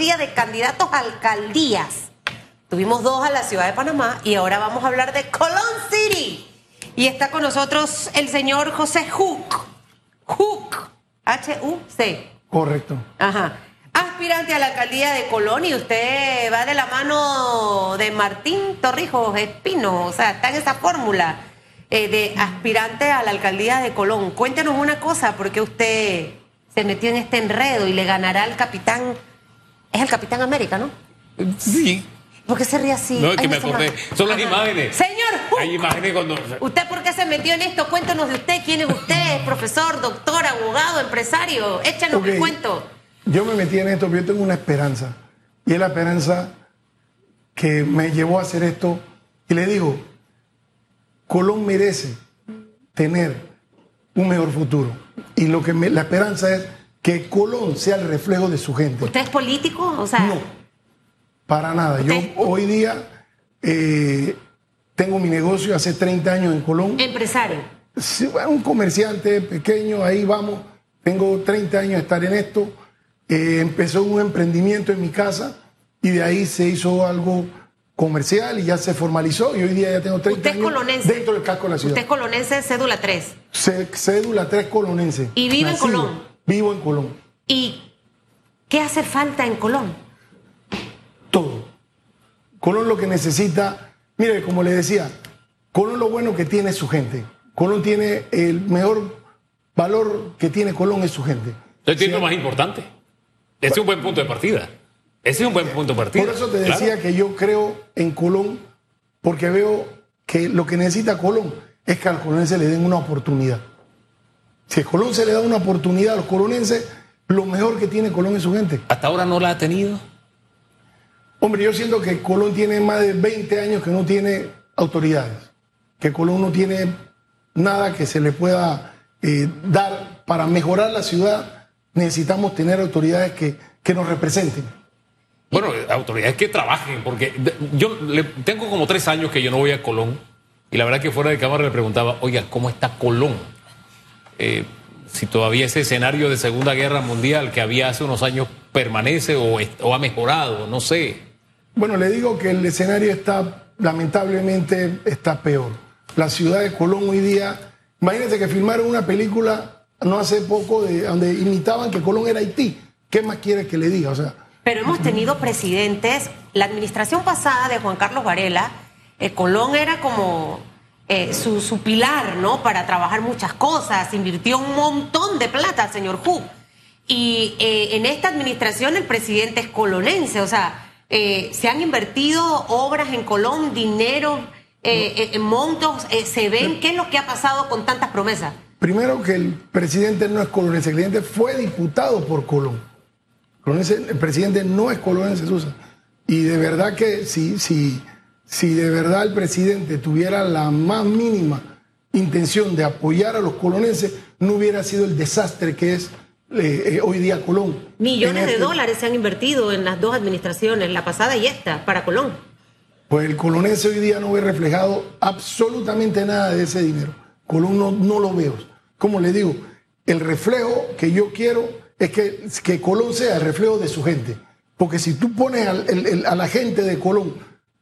día de candidatos a alcaldías. Tuvimos dos a la ciudad de Panamá y ahora vamos a hablar de Colón City. Y está con nosotros el señor José Hook. Hook. H-U-C. Correcto. Ajá. Aspirante a la alcaldía de Colón y usted va de la mano de Martín Torrijos Espino. O sea, está en esa fórmula eh, de aspirante a la alcaldía de Colón. Cuéntenos una cosa, porque usted se metió en este enredo y le ganará al capitán. Es el capitán América, ¿no? Sí. ¿Por qué se ríe así? No, es que me acordé. Son las Ajá. imágenes. Señor Hook, Hay imágenes cuando. ¿Usted por qué se metió en esto? Cuéntenos de usted. ¿Quién es usted? ¿Es profesor, doctor, abogado, empresario? Échanos Ok. el cuento. Yo me metí en esto, pero yo tengo una esperanza. Y es la esperanza que me llevó a hacer esto. Y le digo, Colón merece tener un mejor futuro. Y lo que me- la esperanza es que Colón sea el reflejo de su gente. ¿Usted es político? O sea, No, para nada. Yo hoy día eh, tengo mi negocio hace 30 años en Colón. empresario. Sí, bueno, un comerciante pequeño, ahí vamos. Tengo 30 años de estar en esto. Eh, empezó un emprendimiento en mi casa y de ahí se hizo algo comercial y ya se formalizó y hoy día ya tengo 30 Usted es años colonense. dentro del casco de la ciudad. Usted es colonense, cédula 3. Ce- Cédula 3 colonense. ¿Y vive en Colón? Vivo en Colón. ¿Y qué hace falta en Colón? Todo. Colón lo que necesita, mire, como le decía, Colón lo bueno que tiene es su gente. Colón tiene el mejor valor que tiene Colón es su gente. Tiene lo más importante. Ese es un buen punto de partida. Ese es un buen punto de partida. Por eso te Claro. decía que yo creo en Colón, porque veo que lo que necesita Colón es que a los colonenses le den una oportunidad. Si a Colón se le da una oportunidad a los colonenses, lo mejor que tiene Colón es su gente. Hasta ahora no la ha tenido. Hombre, yo siento que Colón tiene más de 20 años que no tiene autoridades, que Colón no tiene nada que se le pueda eh, dar para mejorar la ciudad. Necesitamos tener autoridades que, que nos representen. Bueno, autoridades que trabajen, porque yo le- tengo como tres años que yo no voy a Colón y la verdad que fuera de cámara le preguntaba, oiga, ¿cómo está Colón? Eh, si todavía ese escenario de Segunda Guerra Mundial que había hace unos años permanece o, ha mejorado, no sé. Bueno, le digo que el escenario está, lamentablemente, está peor. La ciudad de Colón hoy día, imagínense que filmaron una película no hace poco de, donde imitaban que Colón era Haití. ¿Qué más quiere que le diga? O sea, Pero hemos tenido presidentes, la administración pasada de Juan Carlos Varela, eh, Colón era como eh, su, su pilar, ¿no? Para trabajar muchas cosas, invirtió un montón de plata, señor Hu. Y eh, en esta administración el presidente es colonense, o sea, eh, se han invertido obras en Colón, dinero, en montos, se ven, ¿qué es lo que ha pasado con tantas promesas? primero que el presidente no es colonense, el presidente fue diputado por Colón. Colonense- el presidente no es colonense, Susan. Y de verdad que si, si, si de verdad el presidente tuviera la más mínima intención de apoyar a los colonenses, no hubiera sido el desastre que es eh, eh, hoy día Colón. Millones de este- dólares se han invertido en las dos administraciones, la pasada y esta, para Colón. Pues el colonense hoy día no ve reflejado absolutamente nada de ese dinero. Colón no, no lo veo. Como le digo, el reflejo que yo quiero es que, que Colón sea el reflejo de su gente. Porque si tú pones al- el- el- a la gente de Colón,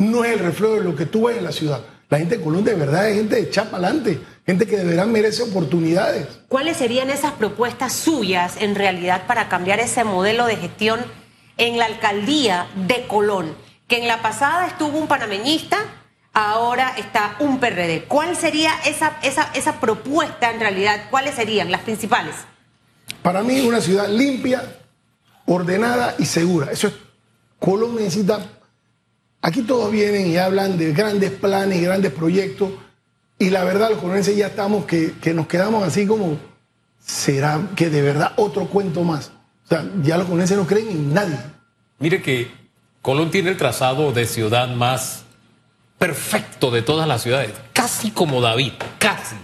no es el reflejo de lo que tú ves en la ciudad. La gente de Colón de verdad es gente de chapa adelante, gente que de verdad merece oportunidades. ¿Cuáles serían esas propuestas suyas en realidad para cambiar ese modelo de gestión en la alcaldía de Colón? Que en la pasada estuvo un panameñista, ahora está un PRD. ¿Cuál sería esa, esa, esa propuesta en realidad? ¿Cuáles serían las principales? Para mí, una ciudad limpia, ordenada y segura. Eso es. Colón necesita. Aquí todos vienen y hablan de grandes planes, grandes proyectos. Y la verdad, los colonenses ya estamos que, que nos quedamos así como. ¿Será que de verdad otro cuento más? O sea, ya los colonenses no creen en nadie. Mire que Colón tiene el trazado de ciudad más perfecto de todas las ciudades, casi como David, casi,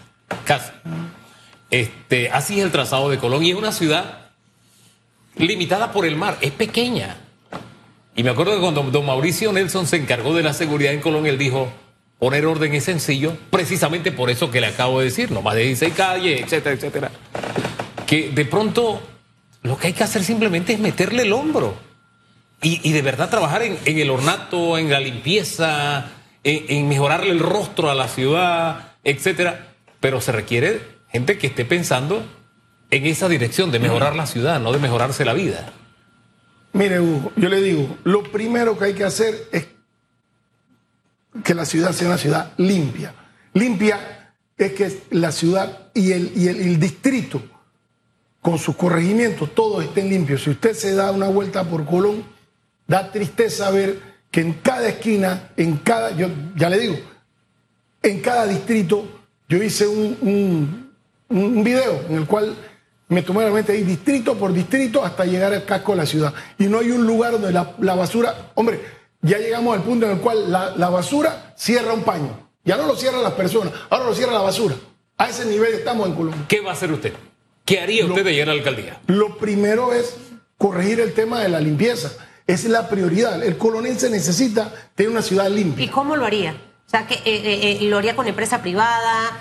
casi. Este, así es el trazado de Colón y es una ciudad limitada por el mar, es pequeña. Y me acuerdo que cuando don Mauricio Nelson se encargó de la seguridad en Colón, él dijo, poner orden es sencillo, precisamente por eso que le acabo de decir, no más de 16 calles, etcétera, etcétera. Que de pronto lo que hay que hacer simplemente es meterle el hombro. y, de verdad trabajar en, el ornato, en la limpieza, en, en, mejorarle el rostro a la ciudad, etcétera. Pero se requiere gente que esté pensando en esa dirección de mejorar la ciudad, no de mejorarse la vida. Mire, Hugo, yo le digo, lo primero que hay que hacer es que la ciudad sea una ciudad limpia. Limpia es que la ciudad y el, y el, distrito, con sus corregimientos, todos estén limpios. Si usted se da una vuelta por Colón, da tristeza ver que en cada esquina, en cada, yo ya le digo, en cada distrito, yo hice un, un, video en el cual me tomé la mente ahí distrito por distrito hasta llegar al casco de la ciudad. Y no hay un lugar donde la, la basura, hombre, ya llegamos al punto en el cual la, basura cierra un paño. Ya no lo cierran las personas, ahora lo cierra la basura. A ese nivel estamos en Colombia. ¿Qué va a hacer usted? ¿Qué haría usted de llegar a la alcaldía? Lo primero es corregir el tema de la limpieza. Es la prioridad. El colonense necesita tener una ciudad limpia. ¿Y cómo lo haría? O sea, que eh, eh, eh, lo haría con empresa privada,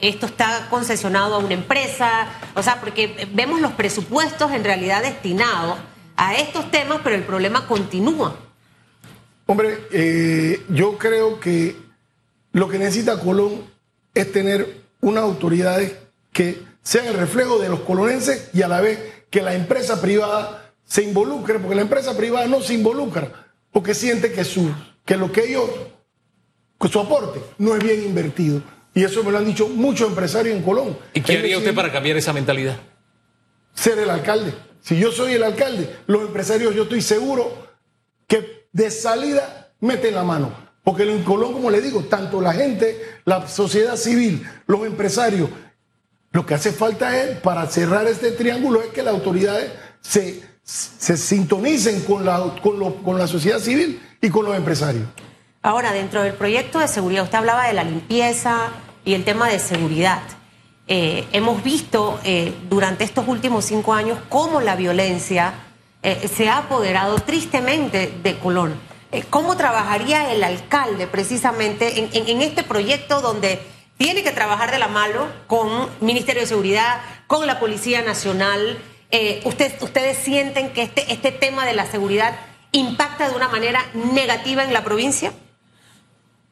esto está concesionado a una empresa, o sea, porque vemos los presupuestos en realidad destinados a estos temas, pero el problema continúa. Hombre, eh, yo creo que lo que necesita Colón es tener unas autoridades que sean el reflejo de los colonenses y a la vez que la empresa privada se involucre, porque la empresa privada no se involucra, porque siente que, su, que lo que ellos, que su aporte no es bien invertido. Y eso me lo han dicho muchos empresarios en Colón. ¿Y qué haría usted para cambiar esa mentalidad? Ser el alcalde. Si yo soy el alcalde, los empresarios yo estoy seguro que de salida meten la mano. Porque en Colón, como le digo, tanto la gente, la sociedad civil, los empresarios, lo que hace falta es, para cerrar este triángulo, es que las autoridades se, se sintonicen con la, con, con la sociedad civil y con los empresarios. Ahora, dentro del proyecto de seguridad, usted hablaba de la limpieza y el tema de seguridad. Eh, hemos visto eh, durante estos últimos cinco años cómo la violencia eh, se ha apoderado tristemente de Colón. ¿Cómo trabajaría el alcalde precisamente en, este proyecto donde tiene que trabajar de la mano con Ministerio de Seguridad, con la Policía Nacional? ¿Ustedes sienten que este, este tema de la seguridad impacta de una manera negativa en la provincia?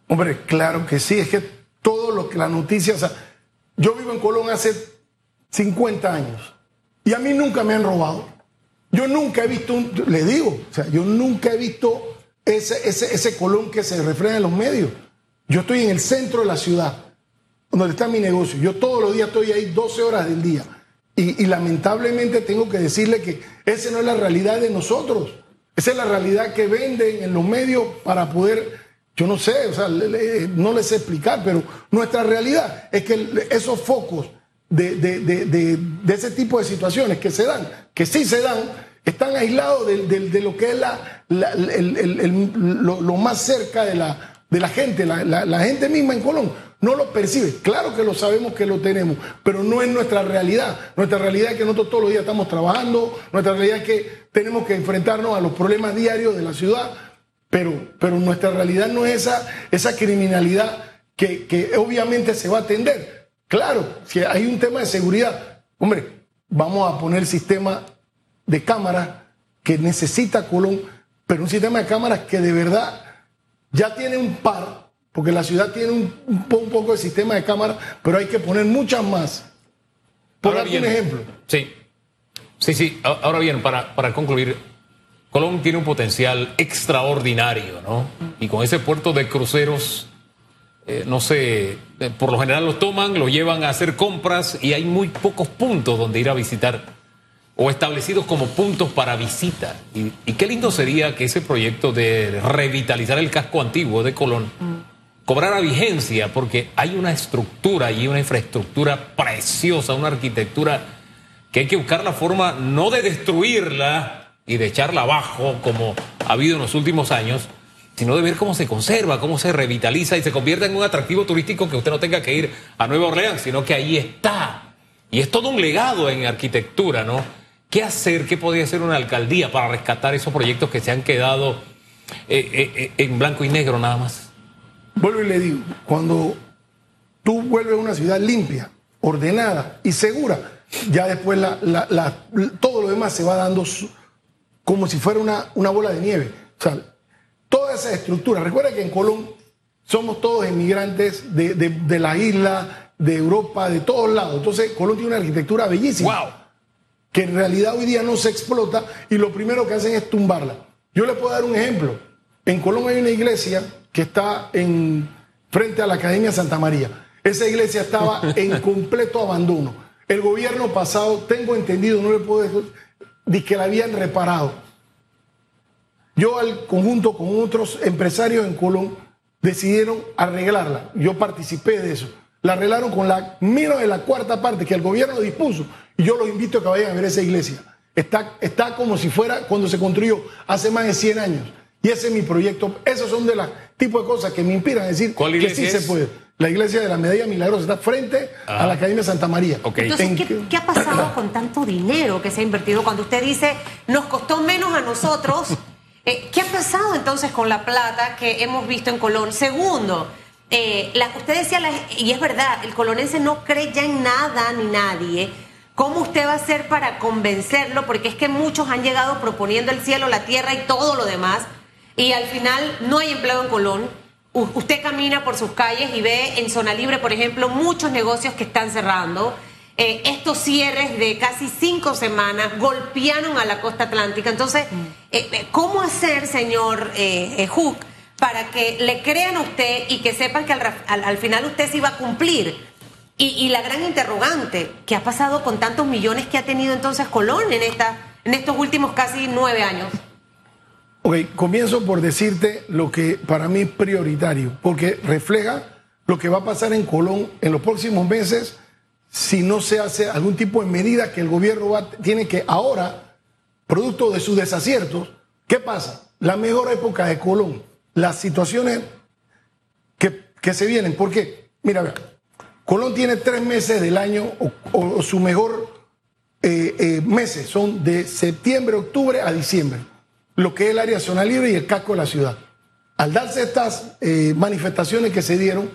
Hombre, claro que sí, es que todo lo que la noticia, yo vivo en Colón hace 50 años y a mí nunca me han robado. Yo nunca he visto, un, le digo, o sea, yo nunca he visto ese, ese, ese Colón que se refleja en los medios. Yo estoy en el centro de la ciudad, donde está mi negocio. Yo todos los días estoy ahí 12 horas del día. Y, y, lamentablemente tengo que decirle que esa no es la realidad de nosotros. Esa es la realidad que venden en los medios para poder yo no sé, o sea, no les sé explicar, pero nuestra realidad es que esos focos de, ese tipo de situaciones que se dan, que sí se dan, están aislados de, lo que es la, lo, más cerca de la, de la gente, la, gente misma en Colón. No lo percibe. Claro que lo sabemos que lo tenemos, pero no es nuestra realidad. Nuestra realidad es que nosotros todos los días estamos trabajando, nuestra realidad es que tenemos que enfrentarnos a los problemas diarios de la ciudad pero, pero nuestra realidad no es esa, esa criminalidad que, que obviamente se va a atender. Claro, si hay un tema de seguridad, hombre, vamos a poner sistema de cámaras que necesita Colón, pero un sistema de cámaras que de verdad ya tiene un par, porque la ciudad tiene un, un, poco de sistema de cámaras, pero hay que poner muchas más. Por un ejemplo. Sí, sí, sí. Ahora bien, para, para concluir, Colón tiene un potencial extraordinario, ¿no? Y con ese puerto de cruceros, eh, no sé, eh, por lo general los toman, los llevan a hacer compras y hay muy pocos puntos donde ir a visitar o establecidos como puntos para visita. Y, y qué lindo sería que ese proyecto de revitalizar el casco antiguo de Colón cobrara vigencia, porque hay una estructura y una infraestructura preciosa, una arquitectura que hay que buscar la forma no de destruirla, y de echarla abajo como ha habido en los últimos años, sino de ver cómo se conserva, cómo se revitaliza y se convierte en un atractivo turístico que usted no tenga que ir a Nueva Orleans, sino que ahí está. Y es todo un legado en arquitectura, ¿no? ¿Qué hacer? ¿Qué podría hacer una alcaldía para rescatar esos proyectos que se han quedado eh, eh, eh, en blanco y negro nada más? Vuelvo y le digo, cuando tú vuelves a una ciudad limpia, ordenada y segura, ya después todo lo demás se va dando como si fuera una, una bola de nieve. O sea, toda esa estructura. Recuerda que en Colón somos todos inmigrantes de, de, de la isla, de Europa, de todos lados. Entonces, Colón tiene una arquitectura bellísima. ¡Wow! Que en realidad hoy día no se explota y lo primero que hacen es tumbarla. Yo le puedo dar un ejemplo. En Colón hay una iglesia que está en, frente a la Academia Santa María. Esa iglesia estaba en completo abandono. El gobierno pasado, tengo entendido, no le puedo decir, de que la habían reparado. Yo al conjunto con otros empresarios en Colón decidieron arreglarla. Yo participé de eso. La arreglaron con la menos de la cuarta parte que el gobierno dispuso. Y yo los invito a que vayan a ver esa iglesia. Está, está como si fuera cuando se construyó hace más de 100 años. Y ese es mi proyecto. Esos son de los tipos de cosas que me inspiran a decir ¿Cuál que sí es? se puede. La iglesia de la Medalla Milagrosa está frente a la Academia Santa María. Entonces, En- ¿qué, qué ha pasado con tanto dinero que se ha invertido? Cuando usted dice, nos costó menos a nosotros, eh, ¿qué ha pasado entonces con la plata que hemos visto en Colón? Segundo, eh, la- usted decía, la- y es verdad, el colonense no cree ya en nada ni nadie. ¿Cómo usted va a hacer para convencerlo? Porque es que muchos han llegado proponiendo el cielo, la tierra y todo lo demás, y al final no hay empleo en Colón. Usted camina por sus calles y ve en zona libre, por ejemplo, muchos negocios que están cerrando. Eh, estos cierres de casi cinco semanas golpearon a la costa atlántica. Entonces, eh, eh, ¿cómo hacer, señor eh, Hook, para que le crean a usted y que sepan que al, al- al final usted sí va a cumplir? Y, y la gran interrogante, ¿qué ha pasado con tantos millones que ha tenido entonces Colón en, esta, en estos últimos casi nueve años? Ok, comienzo por decirte lo que para mí es prioritario, porque refleja lo que va a pasar en Colón en los próximos meses si no se hace algún tipo de medida que el gobierno tiene que ahora, producto de sus desaciertos, ¿qué pasa? La mejor época de Colón, las situaciones que, que se vienen, ¿por qué? Mira, vea, Colón tiene tres meses del año o, o- o su mejor eh, eh, meses son de septiembre, octubre a diciembre, lo que es el área zona libre y el casco de la ciudad. Al darse estas eh, manifestaciones que se dieron,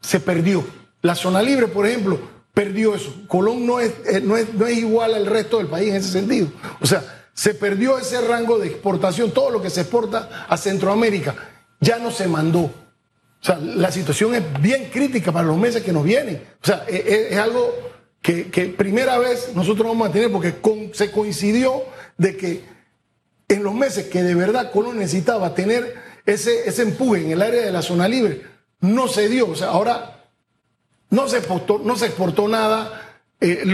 se perdió. La zona libre, por ejemplo, perdió eso. Colón no es, eh, no es, no es igual al resto del país en ese sentido. O sea, se perdió ese rango de exportación, todo lo que se exporta a Centroamérica, ya no se mandó. O sea, la situación es bien crítica para los meses que nos vienen. O sea, e- e- es, algo que, primera vez nosotros vamos a tener porque se coincidió de que en los meses que de verdad Colón necesitaba tener ese, ese empuje en el área de la zona libre, no se dio. O sea, ahora no se exportó, no se exportó nada. eh,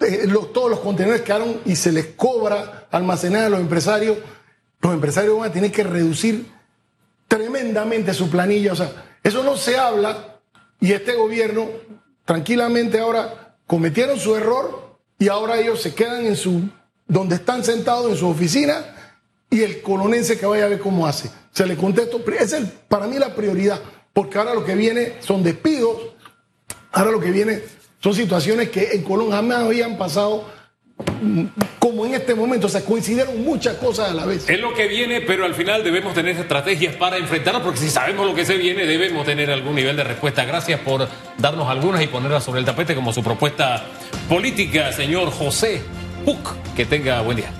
eh, todos los contenedores quedaron y se les cobra almacenar a los empresarios. Los empresarios van a tener que reducir tremendamente su planilla. O sea, eso no se habla y este gobierno tranquilamente ahora cometieron su error y ahora ellos se quedan en su, donde están sentados en su oficina y el colonense que vaya a ver cómo hace. Se le contesto, esa es para mí la prioridad, porque ahora lo que viene son despidos, ahora lo que viene son situaciones que en Colón jamás habían pasado como en este momento, o sea, coincidieron muchas cosas a la vez. Es lo que viene, pero al final debemos tener estrategias para enfrentarlo, porque si sabemos lo que se viene, debemos tener algún nivel de respuesta. Gracias por darnos algunas y ponerlas sobre el tapete como su propuesta política, señor José Puc. Que tenga buen día.